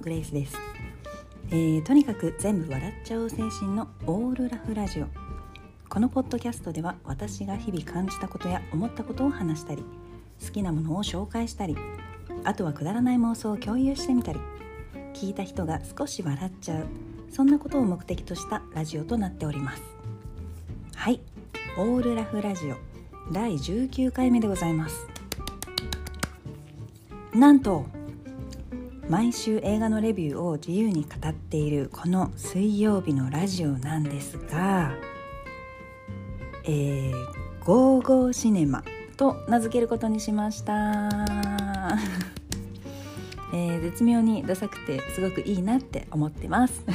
グレイスです、えー、とにかく全部笑っちゃう精神のオールラフラジオ。このポッドキャストでは私が日々感じたことや思ったことを話したり好きなものを紹介したりあとはくだらない妄想を共有してみたり聞いた人が少し笑っちゃうそんなことを目的としたラジオとなっております。はい。オールラフラジオ。第19回目でございます。なんと毎週映画のレビューを自由に語っているこの水曜日のラジオなんですが「えー、ゴーゴーシネマ」と名付けることにしました、えー、絶妙にダサくてすごくいいなって思ってます。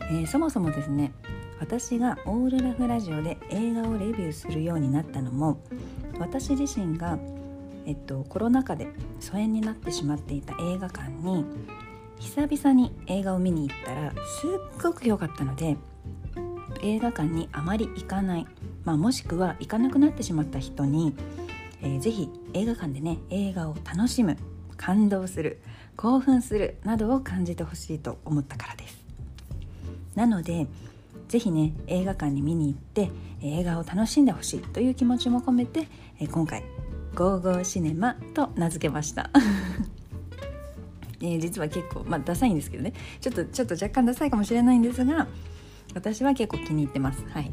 えー、そもそもですね私がオールラフラジオで映画をレビューするようになったのも私自身がえっと、コロナ禍で疎遠になってしまっていた映画館に久々に映画を見に行ったらすっごく良かったので映画館にあまり行かない、まあ、もしくは行かなくなってしまった人に、えー、ぜひ映画館でね映画を楽しむ感動する興奮するなどを感じてほしいと思ったからです。なのでぜひね映画館に見に行って映画を楽しんでほしいという気持ちも込めて今回ゴーゴーシネマと名付けました。えー、実は結構まあダサいんですけどね。ちょっとちょっと若干ダサいかもしれないんですが私は結構気に入ってます。はい。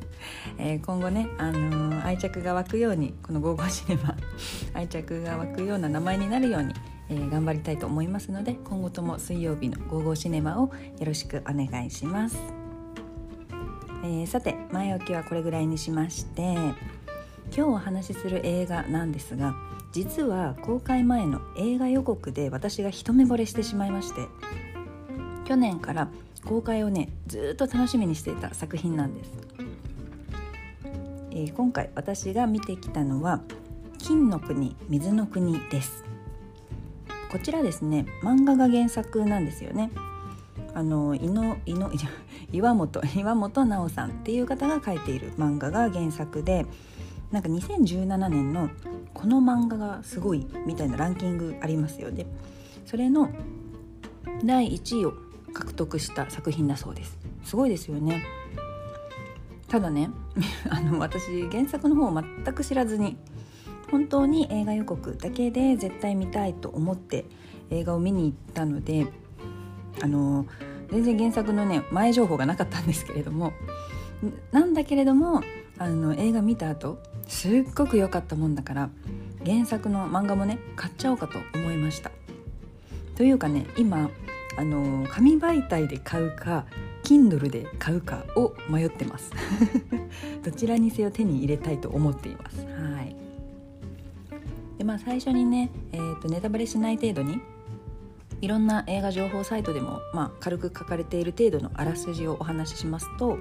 えー、今後ね、あのー、愛着が湧くようにこの「ゴーゴーシネマ」愛着が湧くような名前になるように、えー、頑張りたいと思いますので今後とも水曜日の「ゴーゴーシネマ」をよろしくお願いします、えー、さて前置きはこれぐらいにしまして今日お話しする映画なんですが実は公開前の映画予告で私が一目惚れしてしまいまして去年から公開をねずっと楽しみにしていた作品なんです、えー、今回私が見てきたのは「金の国水の国」です。こちらですね漫画が原作なんですよね。あの井の井の岩本岩本直さんっていう方が描いている漫画が原作でなんか2017年のこの漫画がすごいみたいなランキングありますよね。それの第1位を獲得した作品だそうです。すごいですよね。ただね あの私原作の方を全く知らずに本当に映画予告だけで絶対見たいと思って映画を見に行ったのであの全然原作のね前情報がなかったんですけれどもなんだけれどもあの映画見た後すっごく良かったもんだから原作の漫画もね買っちゃおうかと思いました。というかね今あの紙媒体で買うか Kindle で買うかを迷ってます。どちらにせよ手に入れたいと思っています。はい。でまあ最初にね、えーと、ネタバレしない程度にいろんな映画情報サイトでも、まあ、軽く書かれている程度のあらすじをお話ししますと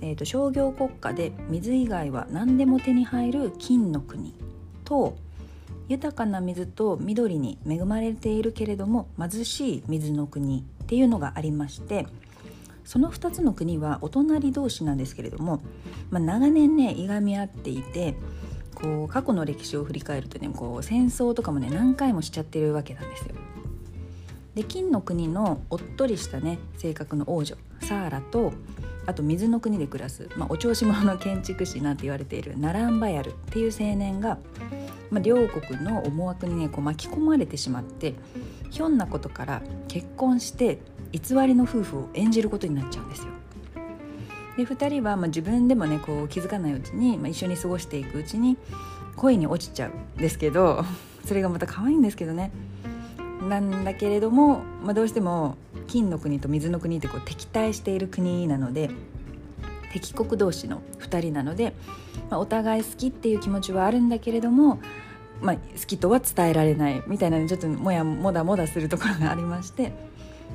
えーと、商業国家で水以外は何でも手に入る金の国と豊かな水と緑に恵まれているけれども貧しい水の国っていうのがありましてその2つの国はお隣同士なんですけれども、まあ、長年ねいがみ合っていてこう過去の歴史を振り返るとねこう戦争とかもね何回もしちゃってるわけなんですよ。で金の国のおっとりしたね性格の王女サーラとあと水の国で暮らす、まあ、お調子者の建築士なんて言われているナランバヤルっていう青年が、まあ、両国の思惑にねこう巻き込まれてしまってひょんなことから結婚して偽りの夫婦を演じることになっちゃうんですよ。で2人はまあ自分でもねこう気づかないうちに、まあ、一緒に過ごしていくうちに恋に落ちちゃうんですけどそれがまた可愛いんですけどね。なんだけれども、まあ、どうしても金の国と水の国ってこう敵対している国なので敵国同士の2人なので、まあ、お互い好きっていう気持ちはあるんだけれども、まあ、好きとは伝えられないみたいなちょっともやもだもだするところがありまして、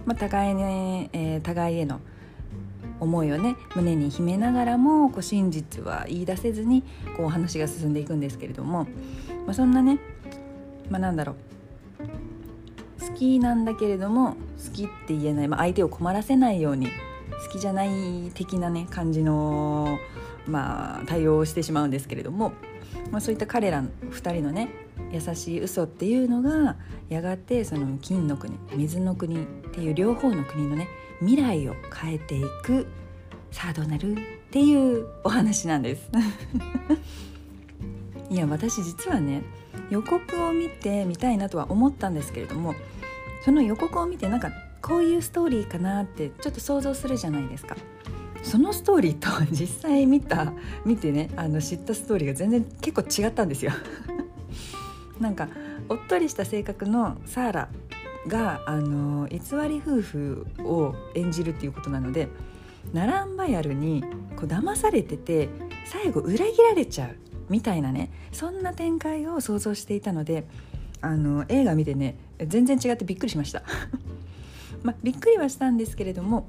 まあ、互いね、えー、互いへの思いをね胸に秘めながらもこう真実は言い出せずにこう話が進んでいくんですけれども、まあ、そんなね、まあ、なんだろう好きなんだけれども好きって言えない、まあ、相手を困らせないように好きじゃない的なね感じのまあ、対応をしてしまうんですけれども、まあ、そういった彼ら2人のね優しい嘘っていうのがやがてその金の国水の国っていう両方の国のね未来を変えていくさあどうなるっていうお話なんです。いや私実はね予告を見てみたいなとは思ったんですけれどもその予告を見てなんかこういうストーリーかなってちょっと想像するじゃないですか。そのストーリーと実際見た 見てねあの知ったストーリーが全然結構違ったんですよ。なんかおっとりした性格のサーラがあの偽り夫婦を演じるっていうことなのでナランバヤルにこう騙されてて最後裏切られちゃうみたいなねそんな展開を想像していたのであの映画見てね全然違ってびっくりしました。まあ、びっくりはしたんですけれども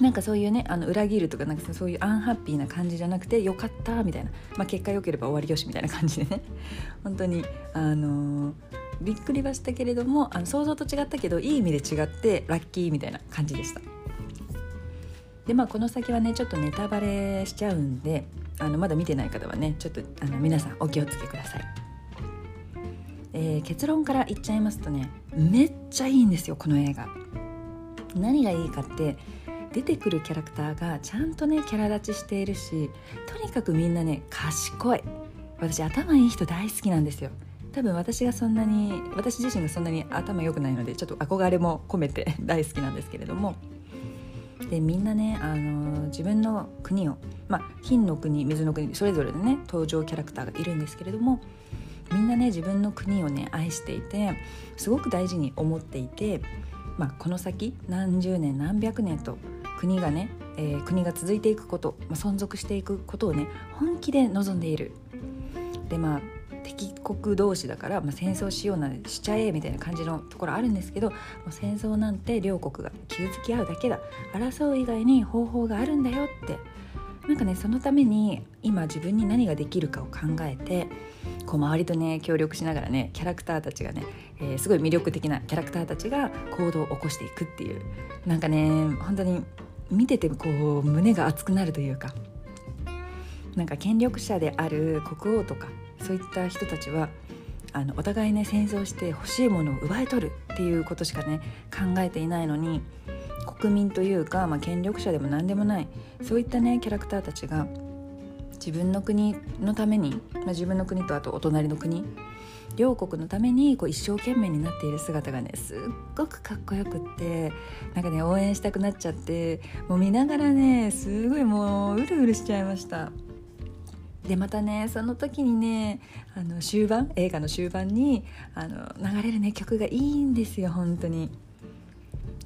なんかそういうねあの裏切るとかなんかそういうアンハッピーな感じじゃなくてよかったみたいな、まあ、結果良ければ終わりよしみたいな感じでね。本当にあのー、びっくりはしたけれどもあの想像と違ったけどいい意味で違ってラッキーみたいな感じでした。でまあこの先はねちょっとネタバレしちゃうんであのまだ見てない方はねちょっとあの皆さんお気をつけください、えー、結論から言っちゃいますとねめっちゃいいんですよこの映画。何がいいかって出てくるキャラクターがちゃんとねキャラ立ちしているしとにかくみんなね賢い。私頭いい人大好きなんですよ。多分私がそんなに私自身がそんなに頭良くないのでちょっと憧れも込めて 大好きなんですけれどもでみんなね、あの自分の国を、まあ、金の国水の国それぞれでね登場キャラクターがいるんですけれどもみんなね自分の国をね愛していてすごく大事に思っていて、まあ、この先何十年何百年と国がね、えー、国が続いていくこと、まあ、存続していくことをね本気で望んでいる。でまあ敵国同士だから、まあ、戦争しようなんてしちゃえみたいな感じのところあるんですけどもう戦争なんて両国が傷つき合うだけだ。争う以外に方法があるんだよって。なんかねそのために今自分に何ができるかを考えてこう周りとね協力しながらねキャラクターたちがね、えー、すごい魅力的なキャラクターたちが行動を起こしていくっていう。なんかね本当に見ててこう胸が熱くなるというか。なんか権力者である国王とかそういった人たちはあのお互いね戦争して欲しいものを奪い取るっていうことしかね考えていないのに国民というか、まあ、権力者でも何でもないそういったねキャラクターたちが自分の国のために、まあ、自分の国とあとお隣の国両国のためにこう一生懸命になっている姿がねすっごくかっこよくってなんかね応援したくなっちゃってもう見ながらねすごいもううるうるしちゃいました。でまたねその時にねあの終盤映画の終盤にあの流れるね曲がいいんですよ本当に。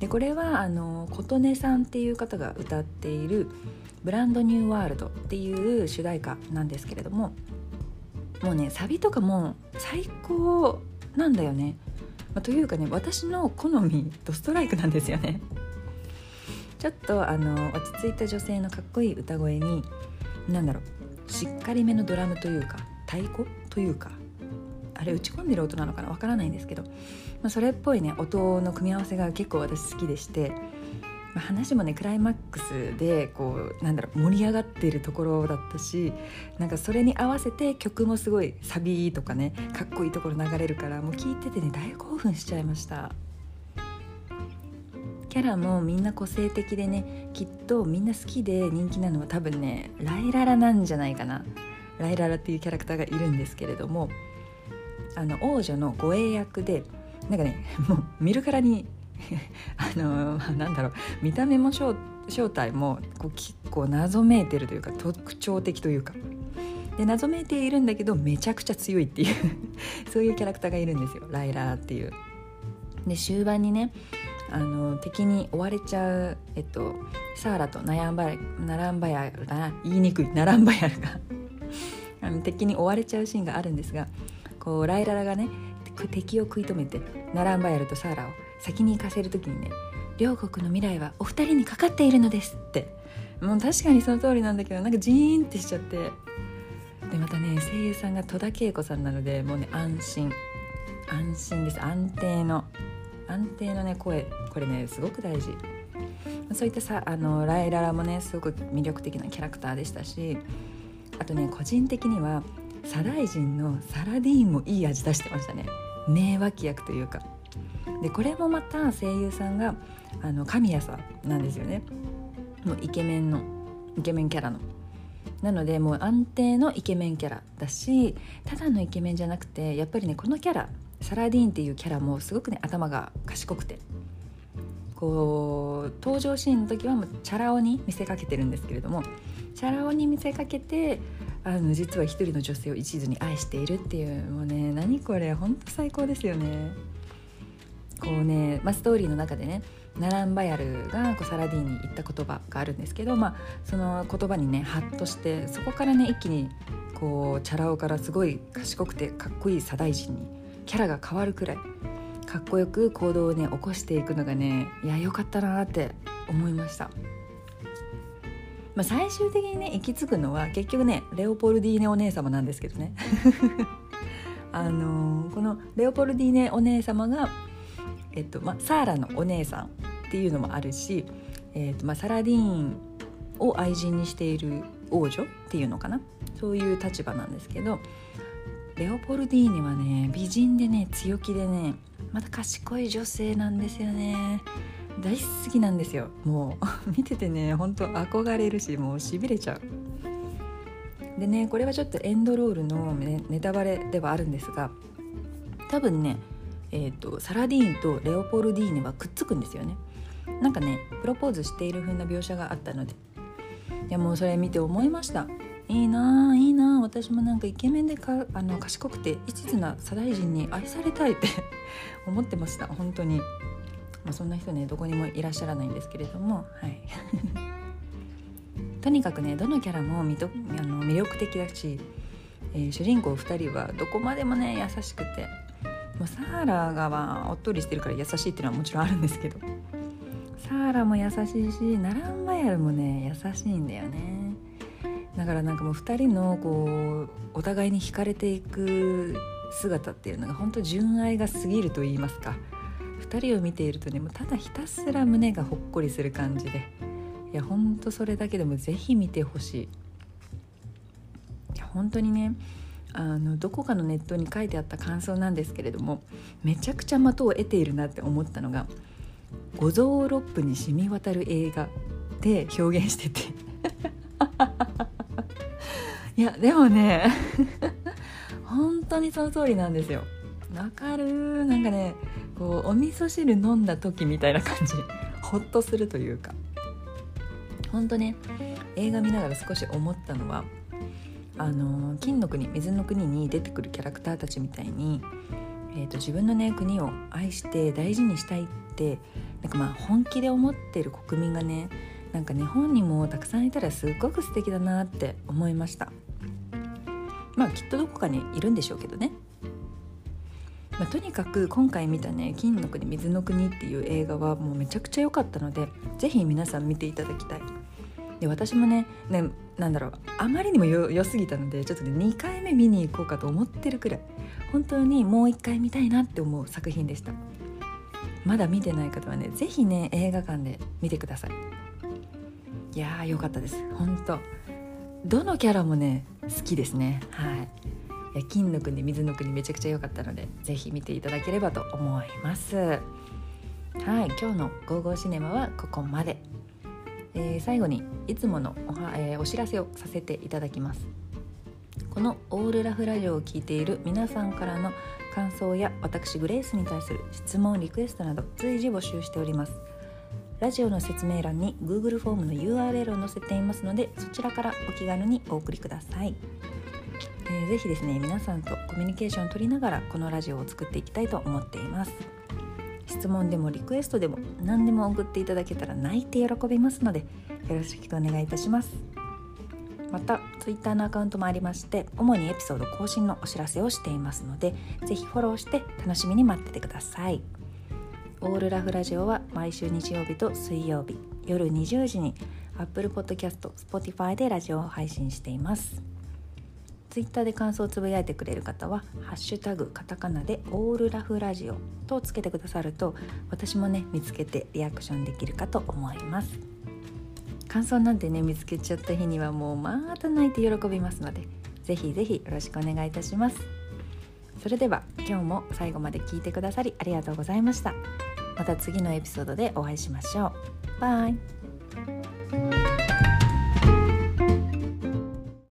でこれはあの琴音さんっていう方が歌っている「ブランドニューワールド」っていう主題歌なんですけれどももうねサビとかも最高なんだよね。まあ、というかね私の好みドストライクなんですよね。ちょっとあの落ち着いた女性のかっこいい歌声に何だろうしっかりめのドラムというか太鼓というかあれ打ち込んでる音なのかなわからないんですけど、まあ、それっぽいね音の組み合わせが結構私好きでして、まあ、話もねクライマックスでこうなんだろう盛り上がってるところだったしなんかそれに合わせて曲もすごいサビとかねかっこいいところ流れるからもう聴いててね大興奮しちゃいました。キャラもみんな個性的でねきっとみんな好きで人気なのは多分ねライララなんじゃないかな。ライララっていうキャラクターがいるんですけれどもあの王女の護衛役でなんかね もう見るからに あのなんだろう見た目も正体もこう結構謎めいてるというか特徴的というか。で謎めいているんだけどめちゃくちゃ強いっていう そういうキャラクターがいるんですよ。ライラーっていう。で終盤にねあの敵に追われちゃう、えっと、サーラとナヤンバナランバヤルだな。言いにくい。ナランバヤルが。あの敵に追われちゃうシーンがあるんですがこうライララがね敵を食い止めてナランバヤルとサーラを先に行かせる時にね「両国の未来はお二人にかかっているのです」って。もう確かにその通りなんだけどなんかジーンってしちゃって。でまたね声優さんが戸田恵子さんなのでもうね安心。安心です。安定の。安定のね声。これねすごく大事。そういったさあのライララもねすごく魅力的なキャラクターでしたしあとね個人的にはサライ人のサラディーンもいい味出してましたね。名脇役というか。でこれもまた声優さんがあの神谷さんなんですよね。もうイケメンのイケメンキャラの。なのでもう安定のイケメンキャラだしただのイケメンじゃなくてやっぱりねこのキャラサラディーンっていうキャラもすごくね頭が賢くてこう登場シーンの時はもうチャラ男に見せかけてるんですけれどもチャラ男に見せかけてあの実は一人の女性を一途に愛しているっていうもうね何これほんと最高ですよね。こうね、まあ、ストーリーの中でねナランバヤルがこうサラディーンに言った言葉があるんですけど、まあ、その言葉にねハッとしてそこからね一気にこうチャラ男からすごい賢くてかっこいい左大臣にキャラが変わるくらいかっこよく行動をね起こしていくのがねいや良かったなって思いました。まあ、最終的にね行き着くのは結局ねレオポルディーネお姉様なんですけどね あのー、このレオポルディーネお姉様が、えっとまあ、サーラのお姉さんっていうのもあるし、えっとまあ、サラディーンを愛人にしている王女っていうのかなそういう立場なんですけどレオポルディーネはね美人でね強気でねまた賢い女性なんですよね。大好きなんですよ。もう 見ててねほんと憧れるしもうしびれちゃう。でねこれはちょっとエンドロールのネタバレではあるんですが多分ねえーと、サラディーンとレオポルディーネはくっつくんですよね。なんかねプロポーズしている風な描写があったので。いやもうそれ見て思いました。いいないいな。私もなんかイケメンでかあの賢くて一途な左大臣に愛されたいって 思ってました。本当に、まあ、そんな人ねどこにもいらっしゃらないんですけれども。はい。とにかくねどのキャラもみとあの魅力的だし、えー、主人公2人はどこまでもね優しくて。もうサーラがはおっとりしてるから優しいっていうのはもちろんあるんですけど。サーラも優しいしナランマヤルもね優しいんだよね。だからなんかもう2人のこうお互いに惹かれていく姿っていうのが本当純愛が過ぎると言いますか。2人を見ているとねもうただひたすら胸がほっこりする感じで。いやほんとそれだけでも是非見てほしい。いや本当にねあのどこかのネットに書いてあった感想なんですけれどもめちゃくちゃ的を得ているなって思ったのが五臓六腑に染み渡る映画で表現してて。いやでもね 本当にその通りなんですよ。わかるなんかねこうお味噌汁飲んだ時みたいな感じ。ほっとするというか。本当ね映画見ながら少し思ったのはあの金の国水の国に出てくるキャラクターたちみたいに、えーと、自分のね国を愛して大事にしたいってなんかまあ本気で思ってる国民がねなんか日本にもたくさんいたらすっごく素敵だなって思いました。まあきっとどこかにいるんでしょうけどね、まあ、とにかく今回見たね「金の国水の国」っていう映画はもうめちゃくちゃ良かったので是非皆さん見ていただきたい。で私もねねなんだろうあまりにも良すぎたのでちょっとね2回目見に行こうかと思ってるくらい本当にもう1回見たいなって思う作品でした。まだ見てない方はね是非ね映画館で見てください。いやー良かったです。本当。どのキャラもね好きですね。はい。いや金の国水の国めちゃくちゃ良かったので是非見ていただければと思います。はい。今日の「ゴーゴーシネマ」はここまで、えー、最後にいつものおは、えー、お知らせをさせていただきます。このオールラフラジオを聴いている皆さんからの感想や私グレースに対する質問リクエストなど随時募集しております。ラジオの説明欄に Google フォームの URL を載せていますのでそちらからお気軽にお送りください、えー、ぜひですね皆さんとコミュニケーションを取りながらこのラジオを作っていきたいと思っています。質問でもリクエストでも何でも送っていただけたら泣いて喜びますのでよろしくお願いいたします。また Twitter のアカウントもありまして主にエピソード更新のお知らせをしていますので是非フォローして楽しみに待っててください。オールラフラジオは毎週日曜日と水曜日。夜20時に Apple Podcast、Spotify でラジオを配信しています。ツイッターで感想をつぶやいてくれる方は「ハッシュタグカタカナ」で「オールラフラジオ」とつけてくださると私もね見つけてリアクションできるかと思います。感想なんてね見つけちゃった日にはもうまた泣いて喜びますのでぜひぜひよろしくお願いいたします。それでは今日も最後まで聞いてくださりありがとうございました。また次のエピソードでお会いしましょう。バイ。